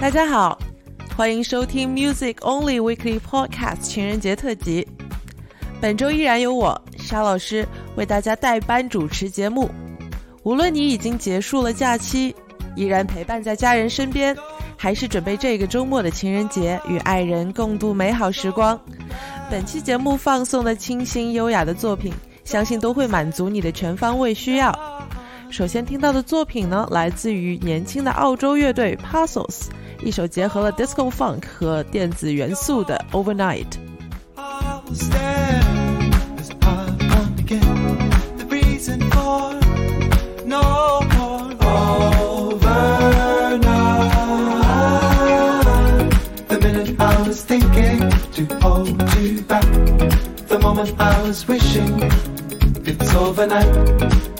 大家好，欢迎收听 Music Only Weekly Podcast 情人节特辑。本周依然由我沙老师为大家代班主持节目。无论你已经结束了假期，依然陪伴在家人身边，还是准备这个周末的情人节与爱人共度美好时光，本期节目放送的清新优雅的作品，相信都会满足你的全方位需要。首先听到的作品呢，来自于年轻的澳洲乐队 Puzzles。一首结合了 disco funk 和电子元素的 Overnight。I was thinking to hold you back. The moment I was wishing it's overnight.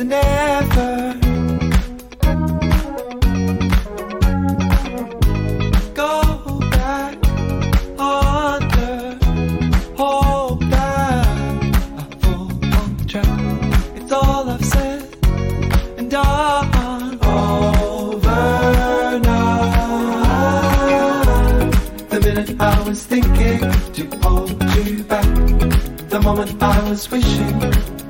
The minute I was thinking to hold you back. The moment I was wishing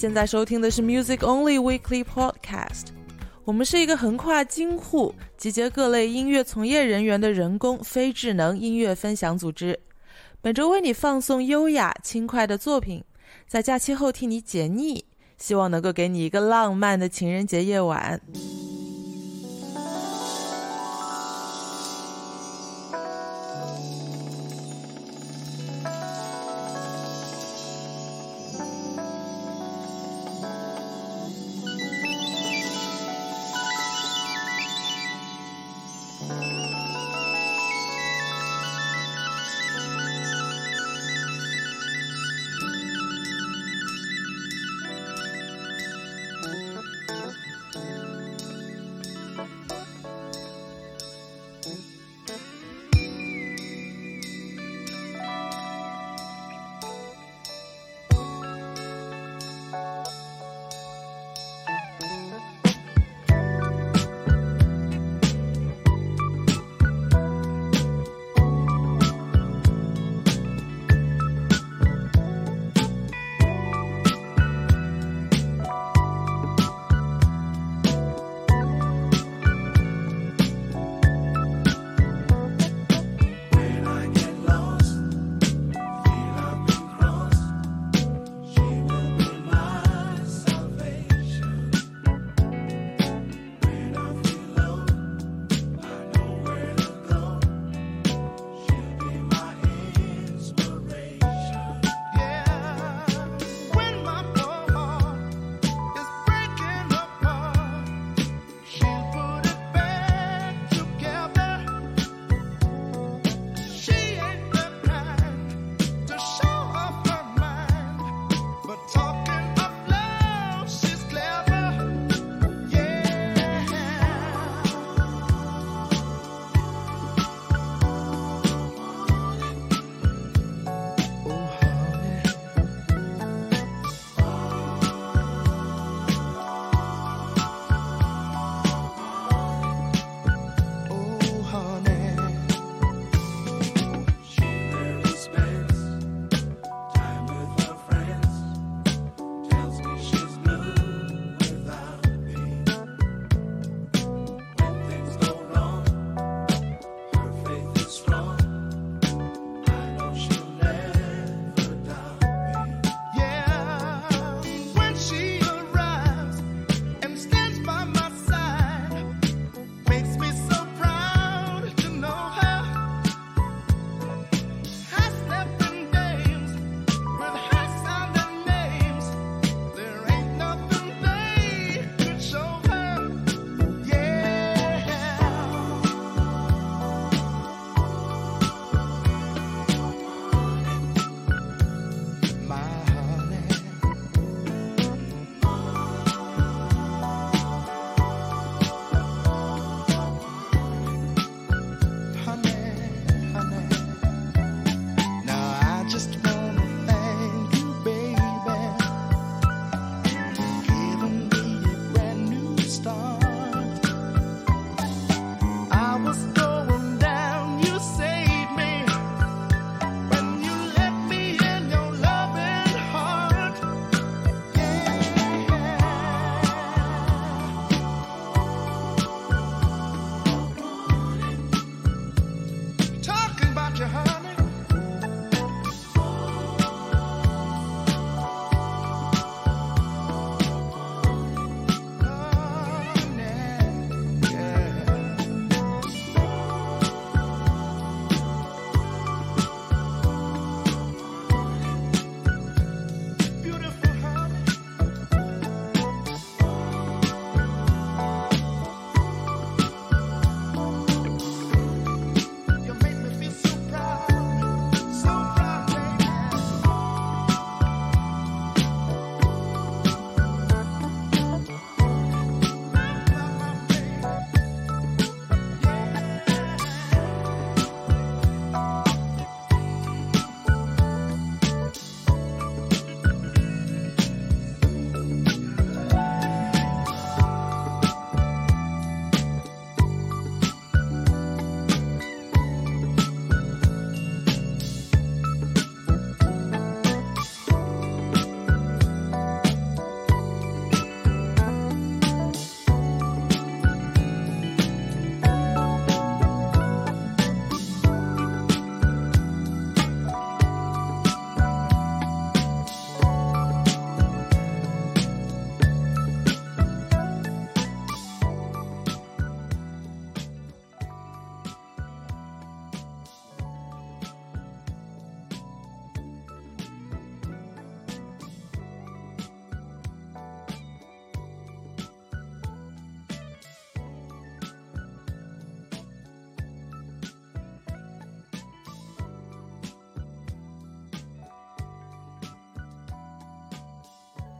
现在收听的是 Music Only Weekly Podcast。我们是一个横跨京沪、集结各类音乐从业人员的人工非智能音乐分享组织。本周为你放送优雅轻快的作品，在假期后替你解腻，希望能够给你一个浪漫的情人节夜晚。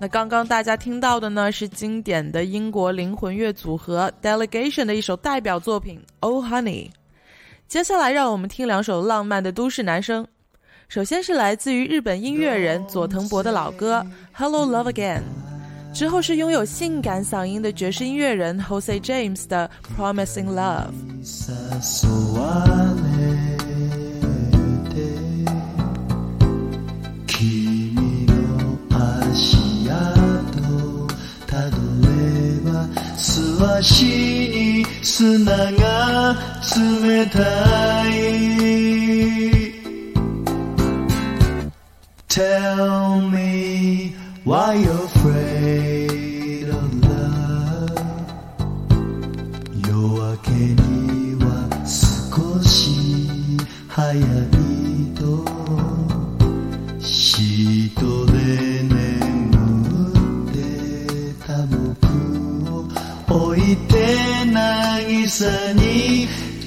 那刚刚大家听到的呢，是经典的英国灵魂乐组合 Delegation 的一首代表作品《Oh Honey》。接下来，让我们听两首浪漫的都市男声。首先是来自于日本音乐人佐藤博的老歌《Hello Love Again》，之后是拥有性感嗓音的爵士音乐人 Jose James 的《Promising Love》。わしに砂が冷たい。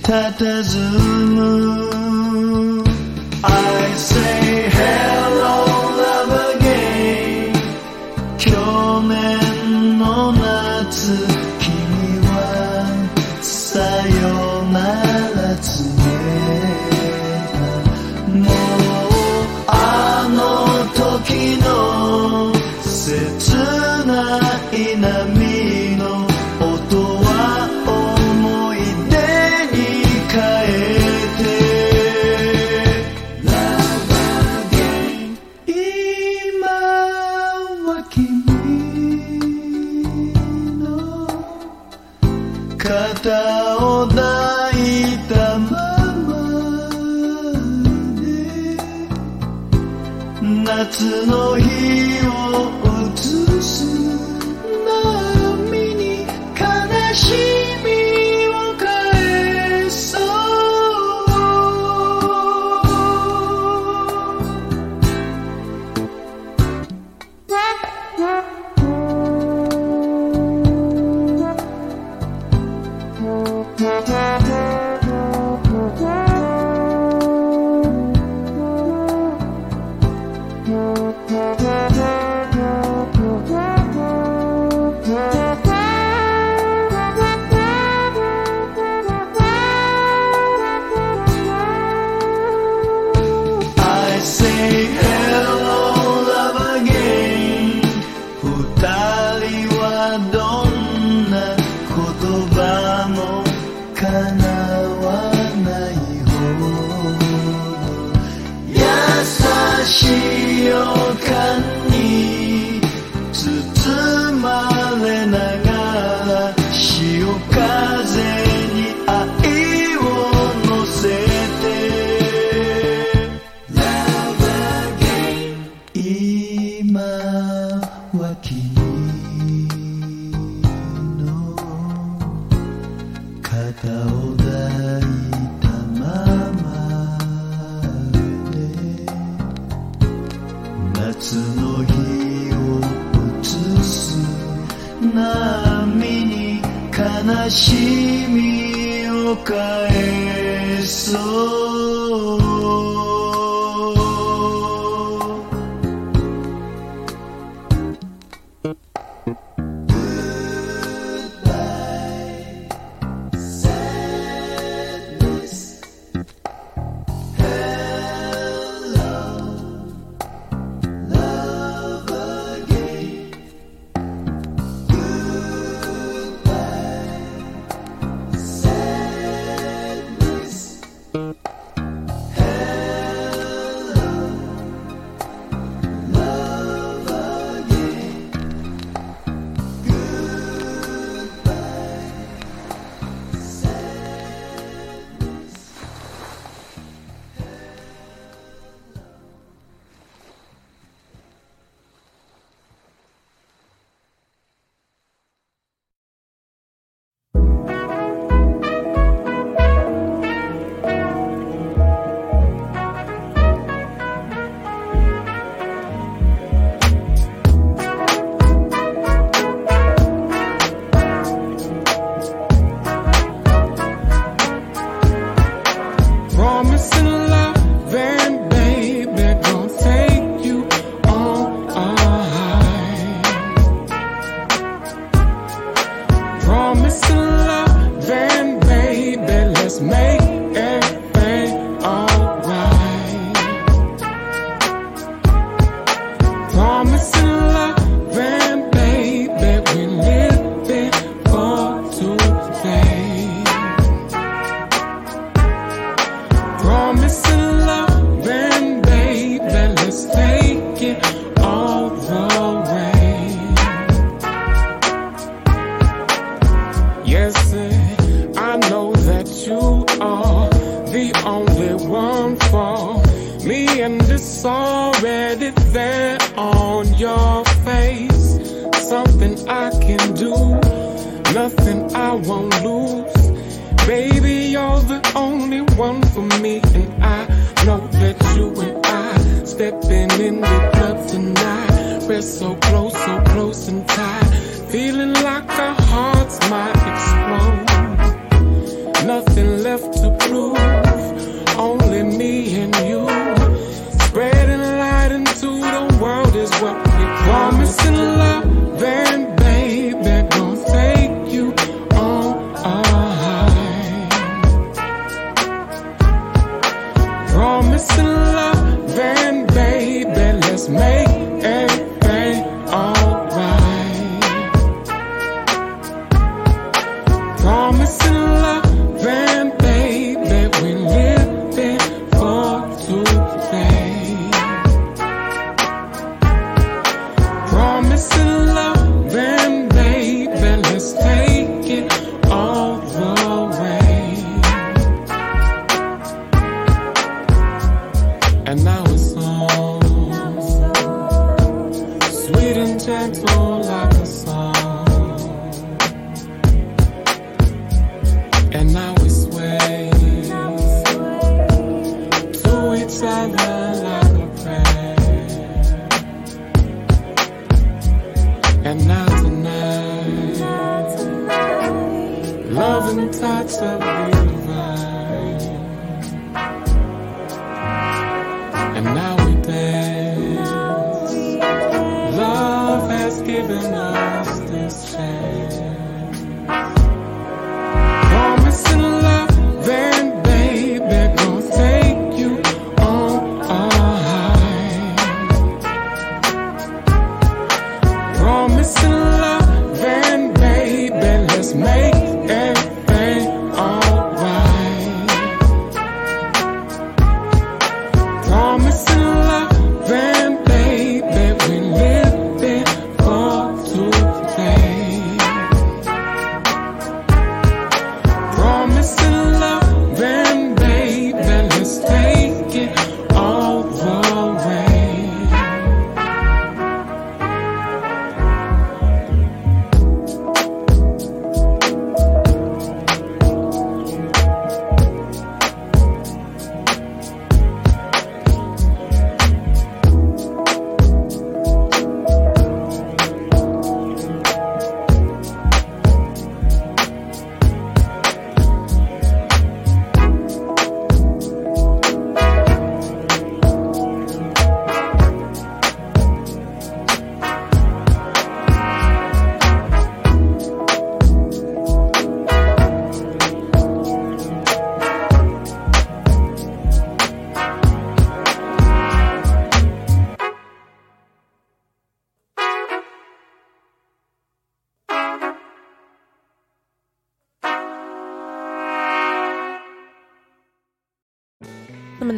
tatazımı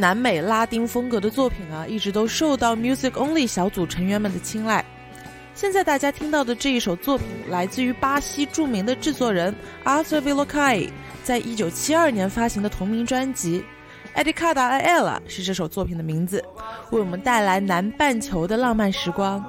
南美拉丁风格的作品啊，一直都受到 Music Only 小组成员们的青睐。现在大家听到的这一首作品，来自于巴西著名的制作人 Arthur v i l l o c a i 在一九七二年发行的同名专辑《Edicada a Ella》是这首作品的名字，为我们带来南半球的浪漫时光。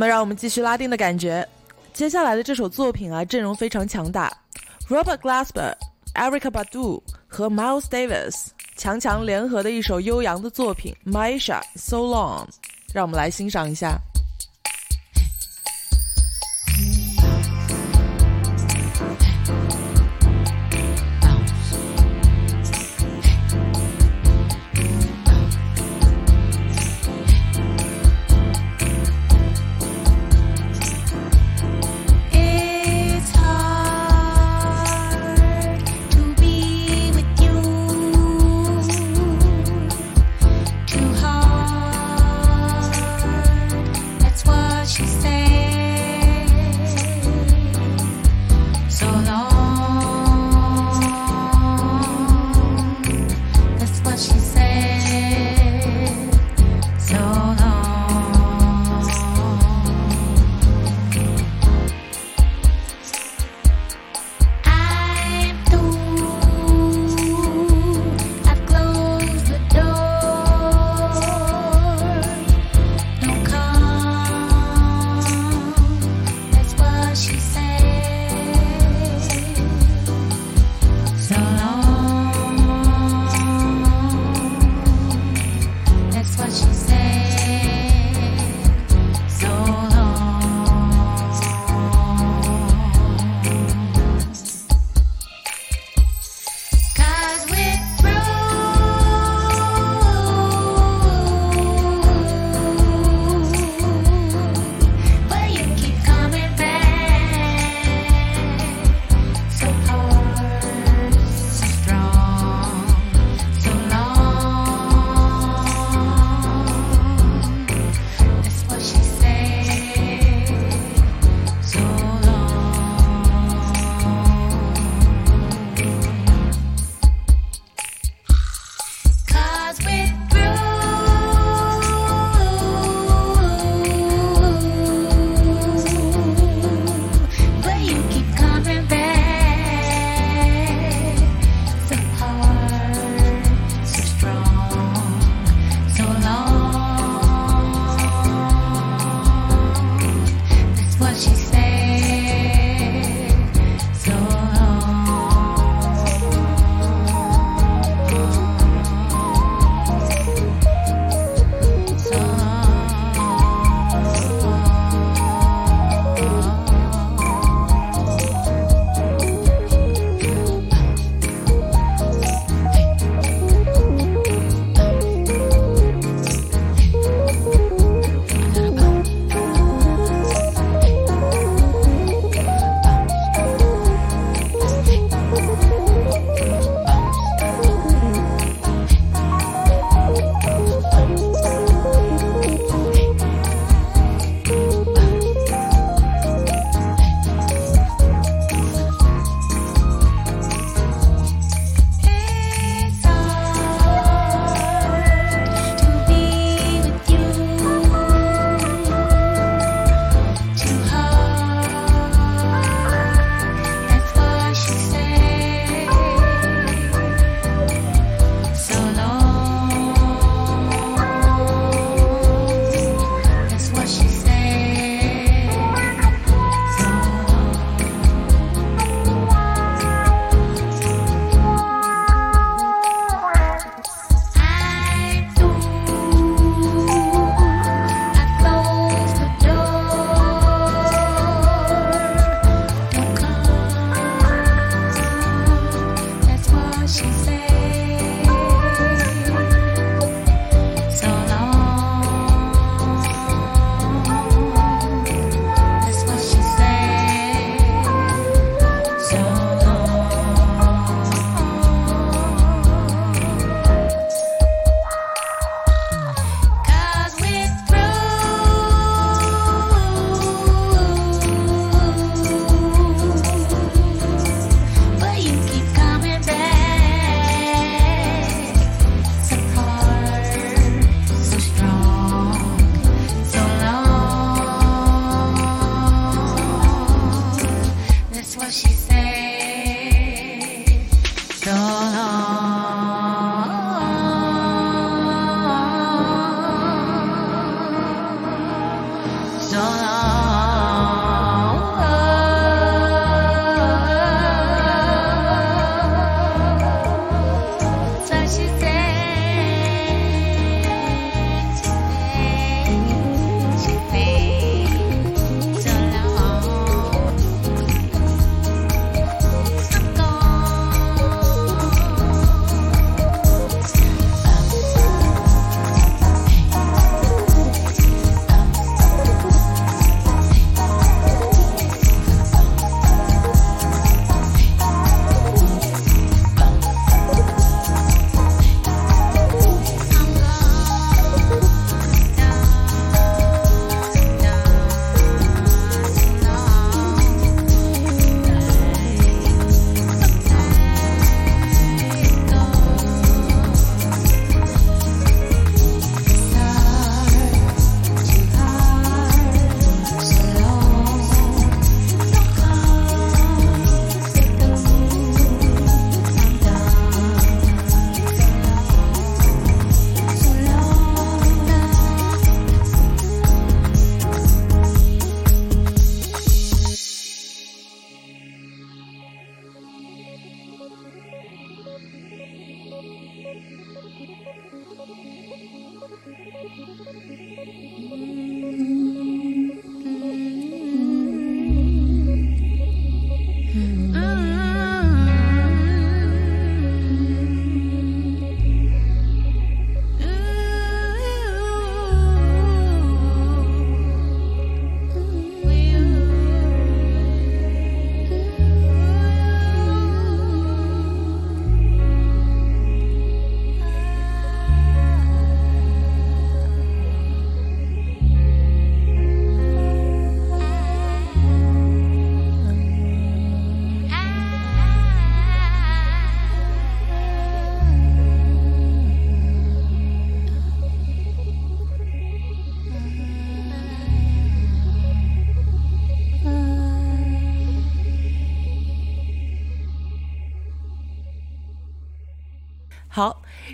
么，让我们继续拉丁的感觉。接下来的这首作品啊，阵容非常强大，Robert Glasper、Erica Badu 和 Miles Davis 强强联合的一首悠扬的作品《Maisha So Long》，让我们来欣赏一下。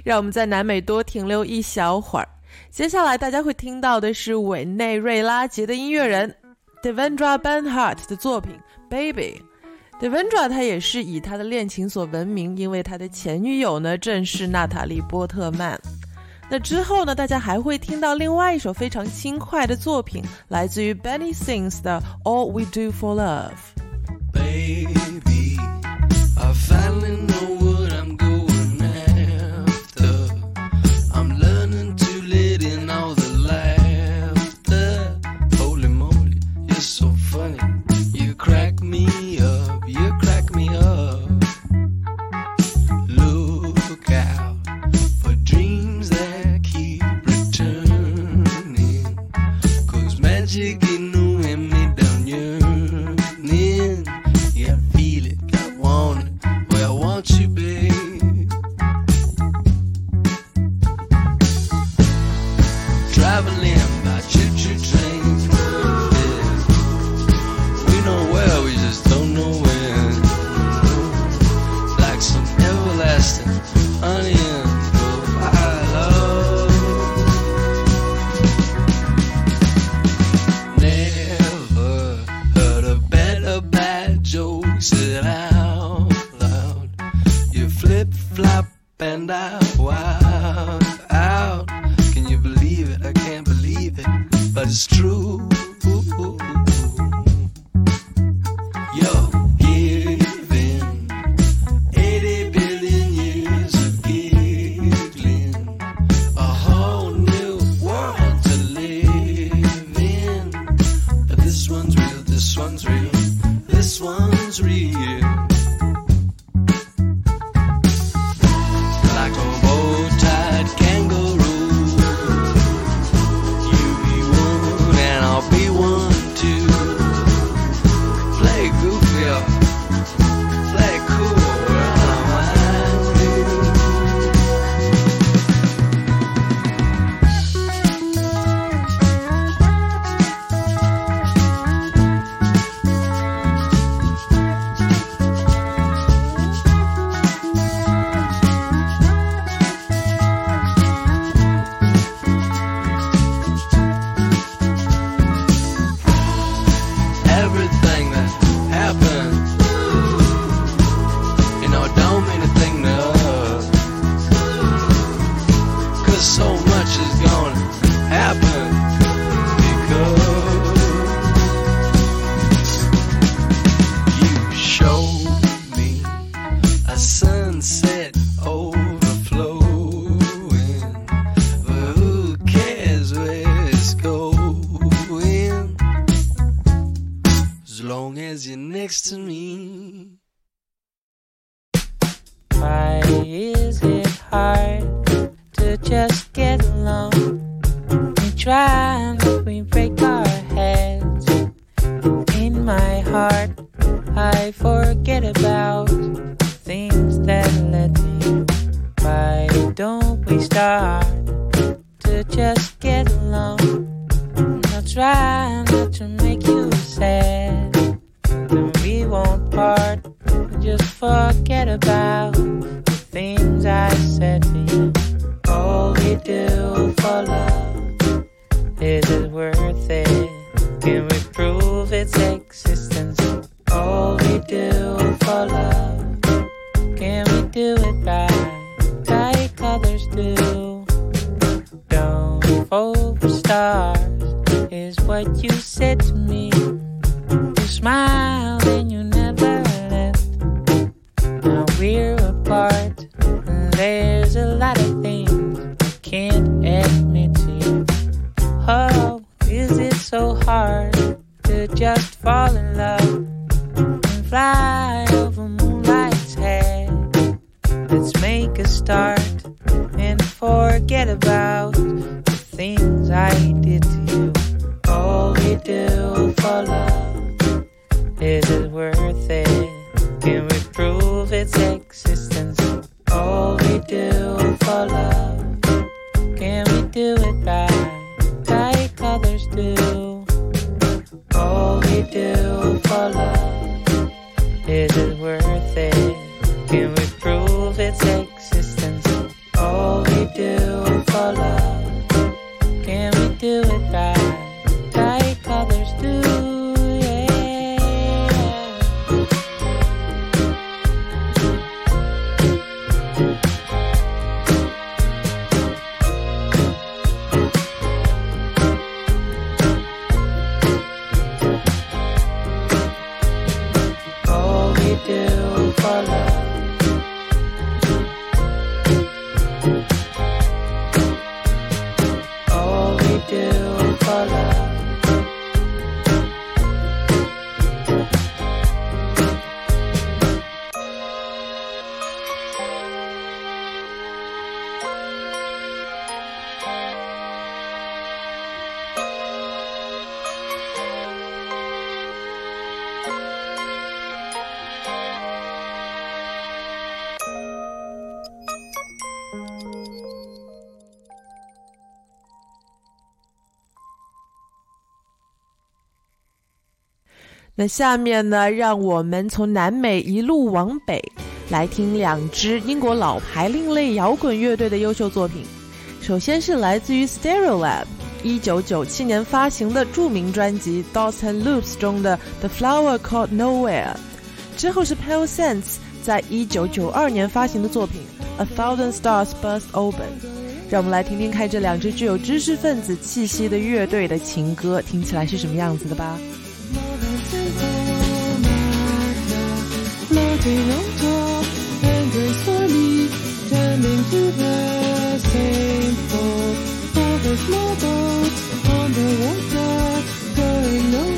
让我们在南美多停留一小会儿。接下来大家会听到的是委内瑞拉籍的音乐人 Devendra Banhart 的作品《Baby》。Devendra 他也是以他的恋情所闻名，因为他的前女友呢正是娜塔莉波特曼。那之后呢，大家还会听到另外一首非常轻快的作品，来自于 Benny Sings 的《All We Do for Love》。Baby, I finally know true. Don't we start to just get along? I'll try not to make you sad. Then we won't part. Just forget about the things I said to you. All we do for love is it worth it? Can we prove its existence? All we do for love, can we do it right over stars, is what you said to me. You smiled and you never left. Now we're apart, and there's a lot of things I can't admit to you. Oh, is it so hard to just fall in love and fly over moonlight's head? Let's make a start and forget about the things I did to you. All we do for love is it worth it? Can we prove its existence? All we do for love, can we do it right, like others do? All we do for love, is it worth do for love. 那下面呢，让我们从南美一路往北，来听两支英国老牌另类摇滚乐队的优秀作品。首先是来自于 Stereolab，一九九七年发行的著名专辑《Dots and Loops》中的《The Flower Called Nowhere》，之后是 Pale Sense 在一九九二年发行的作品《A Thousand Stars Burst Open》。让我们来听听看这两支具有知识分子气息的乐队的情歌，听起来是什么样子的吧。Top and gracefully turning to the same the small boats on the water going nowhere.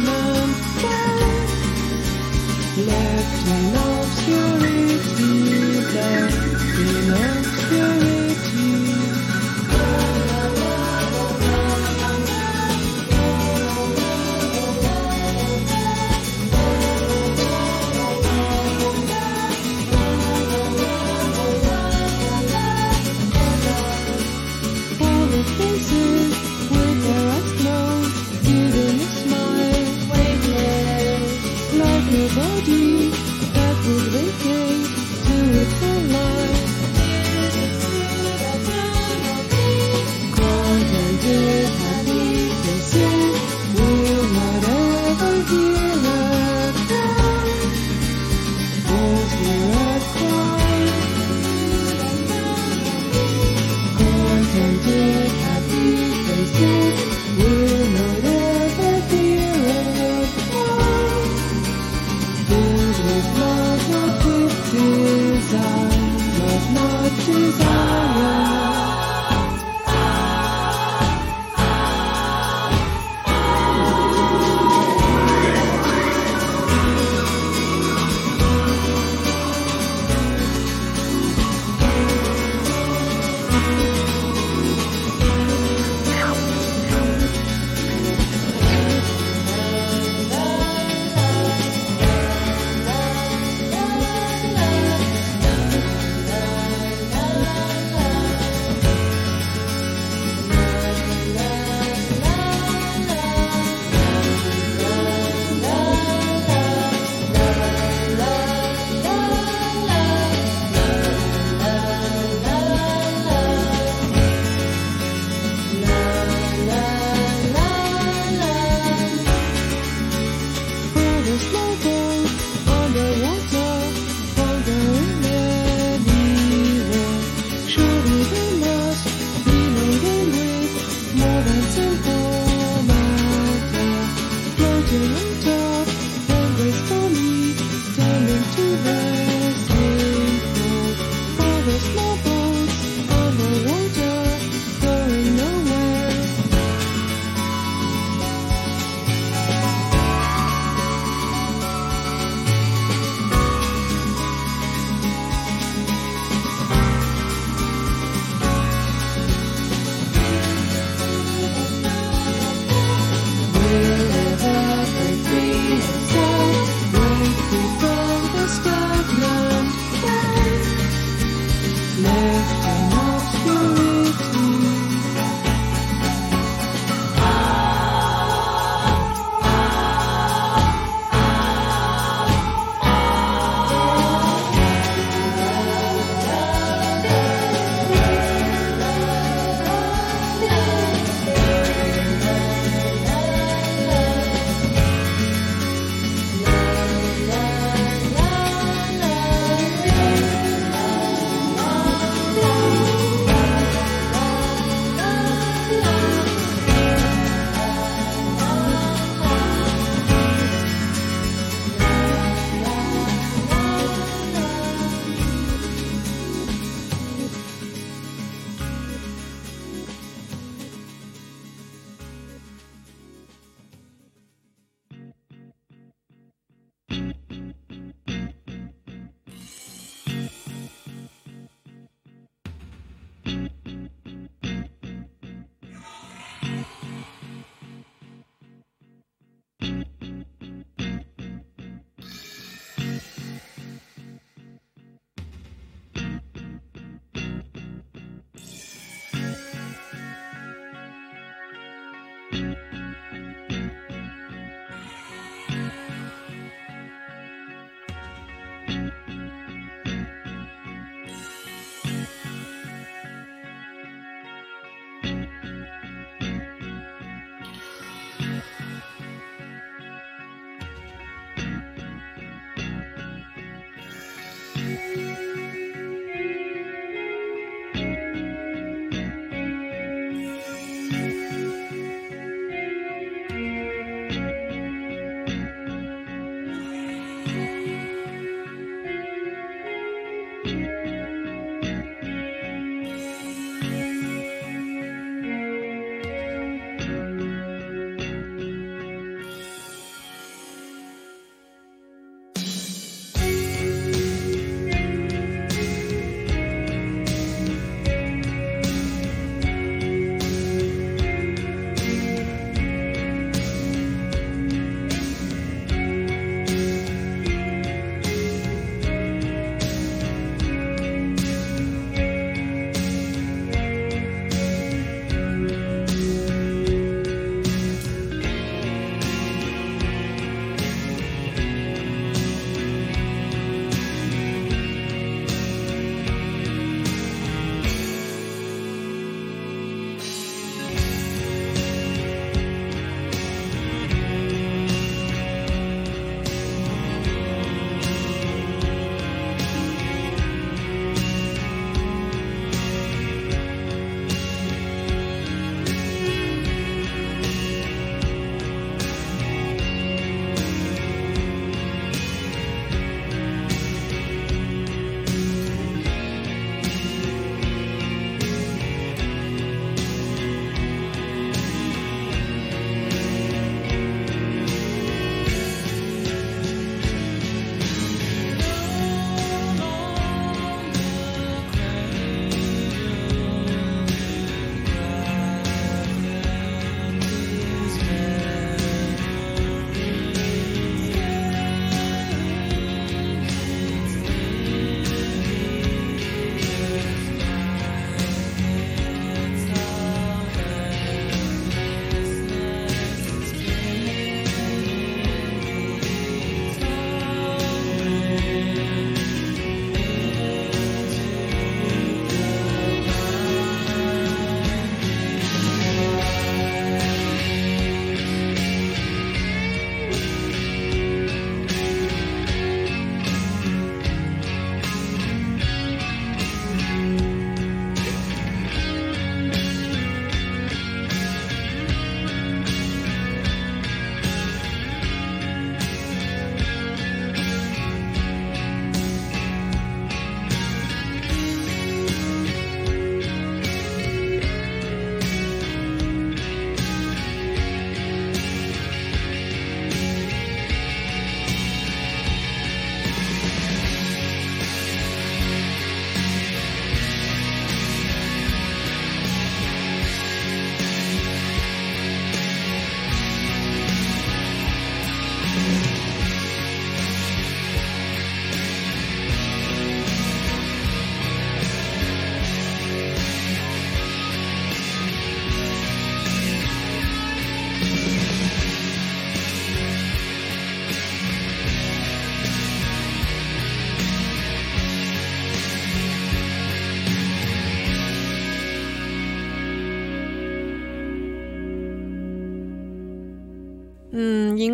love.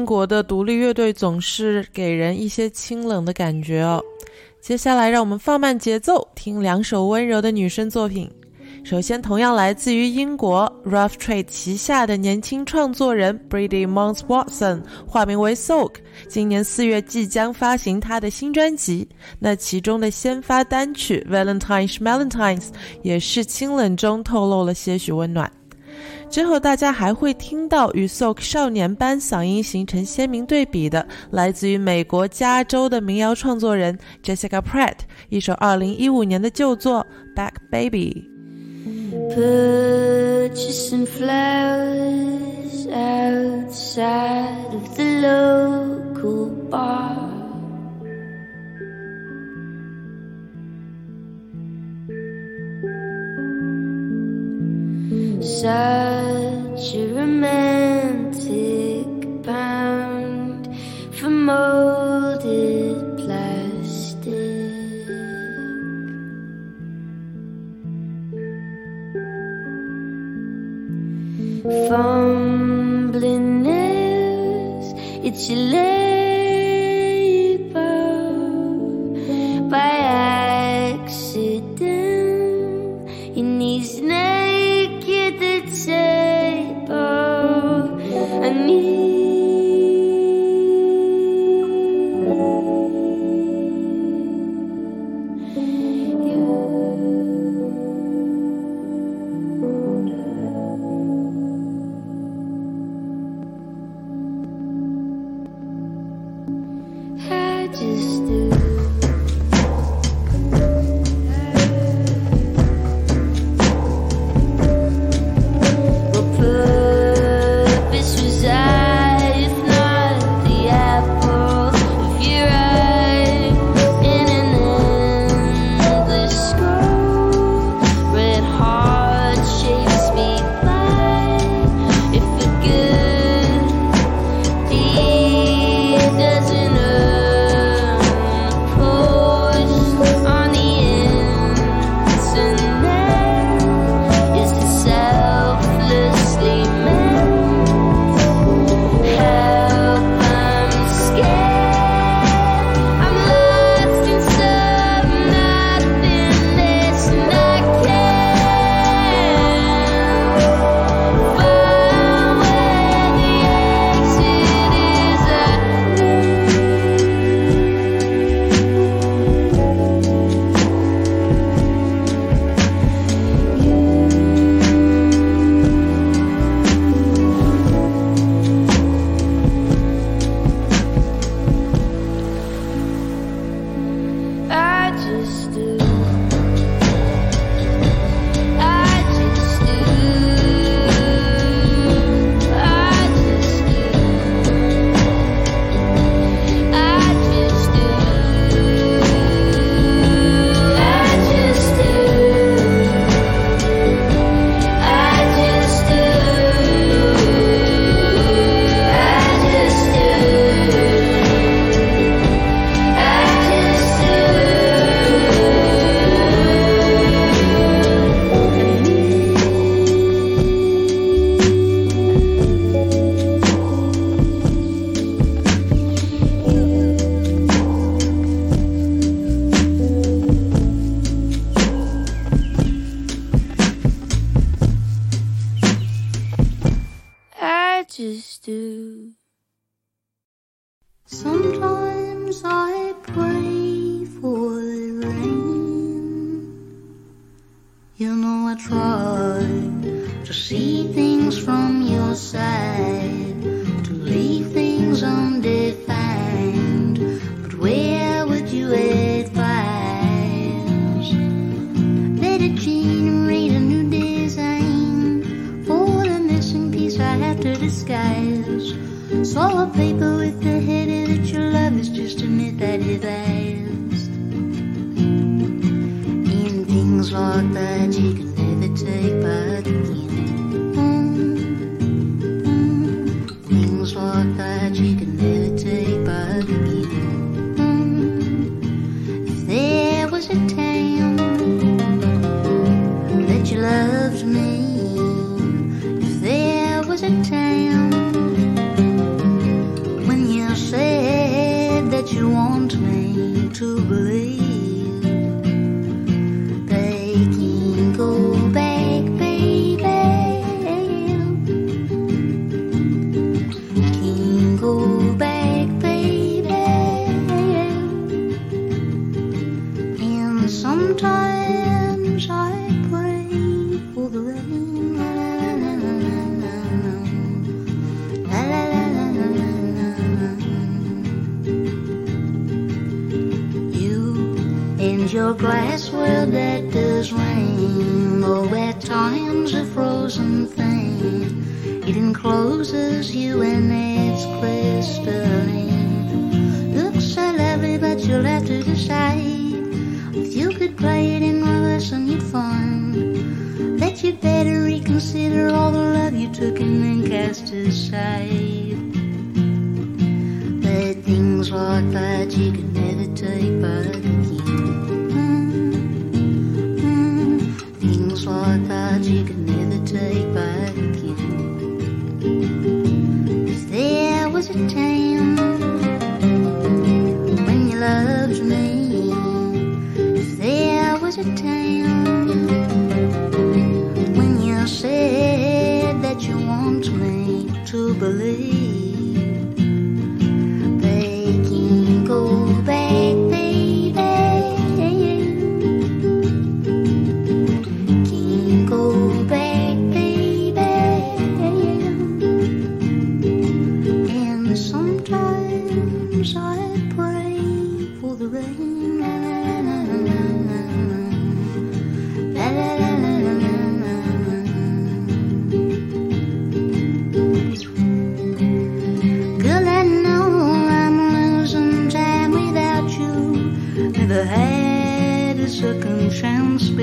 英国的独立乐队总是给人一些清冷的感觉哦。接下来，让我们放慢节奏，听两首温柔的女生作品。首先，同样来自于英国 Rough Trade 旗下的年轻创作人 Brady m o n t s Watson，化名为 Soak，今年四月即将发行他的新专辑。那其中的先发单曲 Valentine's Valentines 也是清冷中透露了些许温暖。之后，大家还会听到与 Soak 少年般嗓音形成鲜明对比的，来自于美国加州的民谣创作人 Jessica Pratt 一首2015年的旧作《Back Baby》。Purchasing flowers outside of the local bar. Such a romantic pound for molded plastic. Fumbling nails, it's your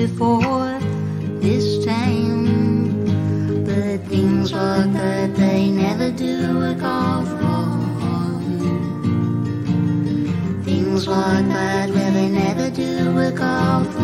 before this time. But things work that they never do work out wrong. Things work that they never do work out wrong.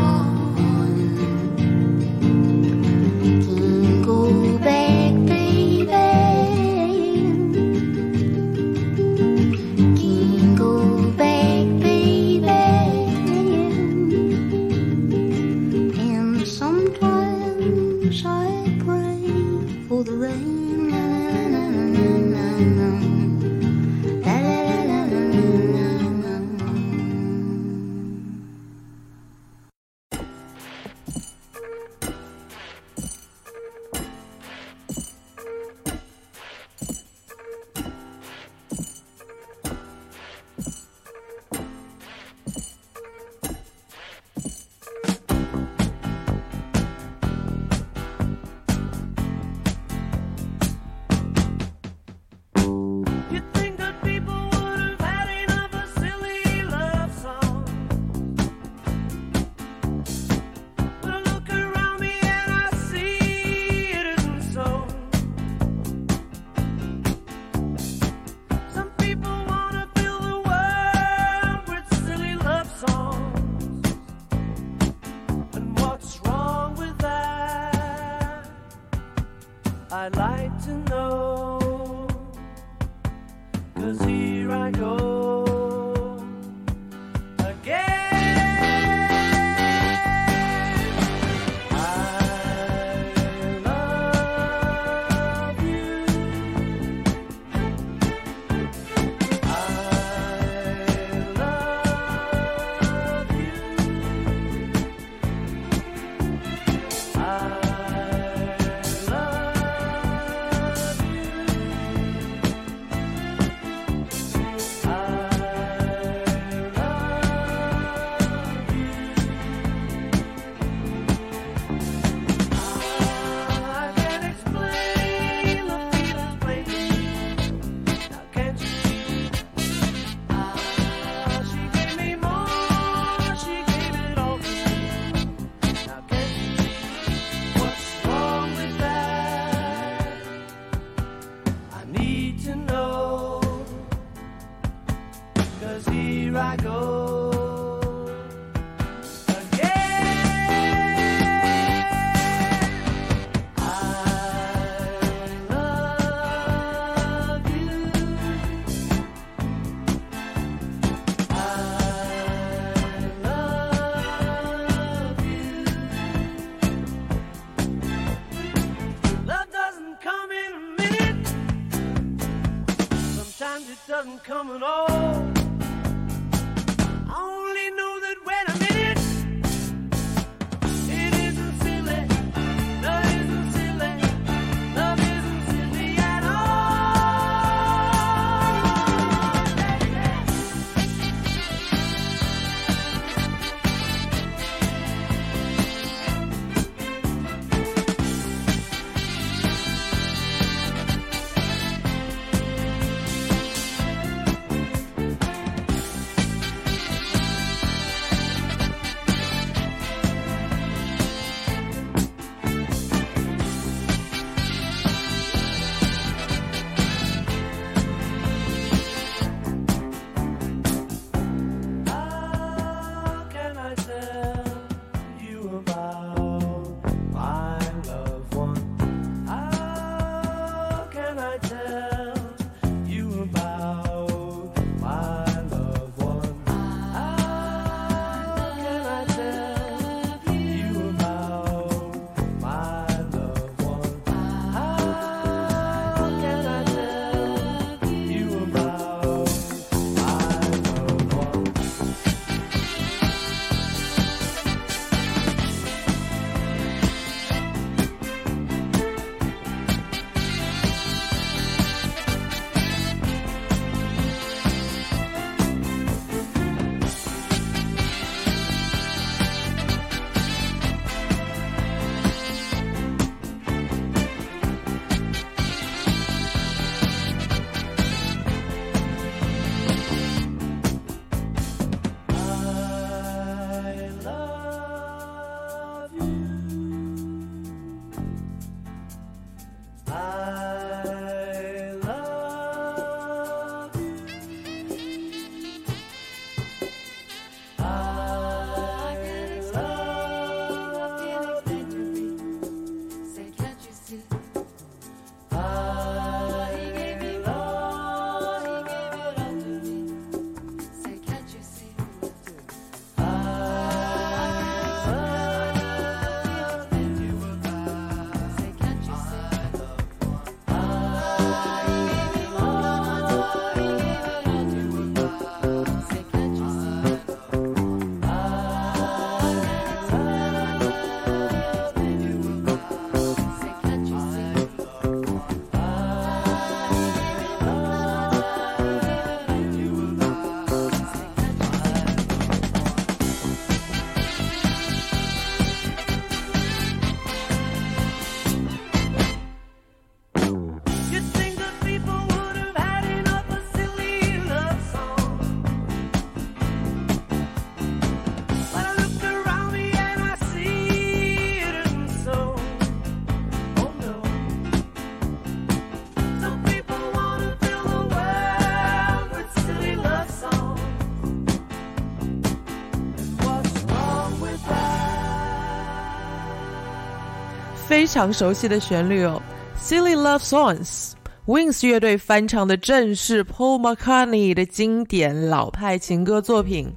非常熟悉的旋律哦，《Silly Love Songs》，Wings 乐队翻唱的正是 Paul McCartney 的经典老派情歌作品。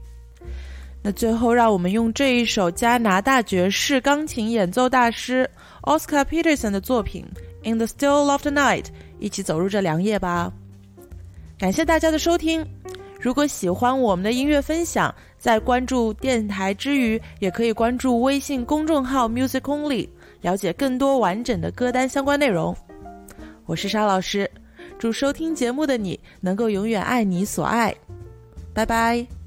那最后，让我们用这一首加拿大爵士钢琴演奏大师 Oscar Peterson 的作品《In the Still of the Night》一起走入这良夜吧。感谢大家的收听。如果喜欢我们的音乐分享，在关注电台之余，也可以关注微信公众号 Music Only，了解更多完整的歌单相关内容。我是沙老师，祝收听节目的你能够永远爱你所爱。拜拜。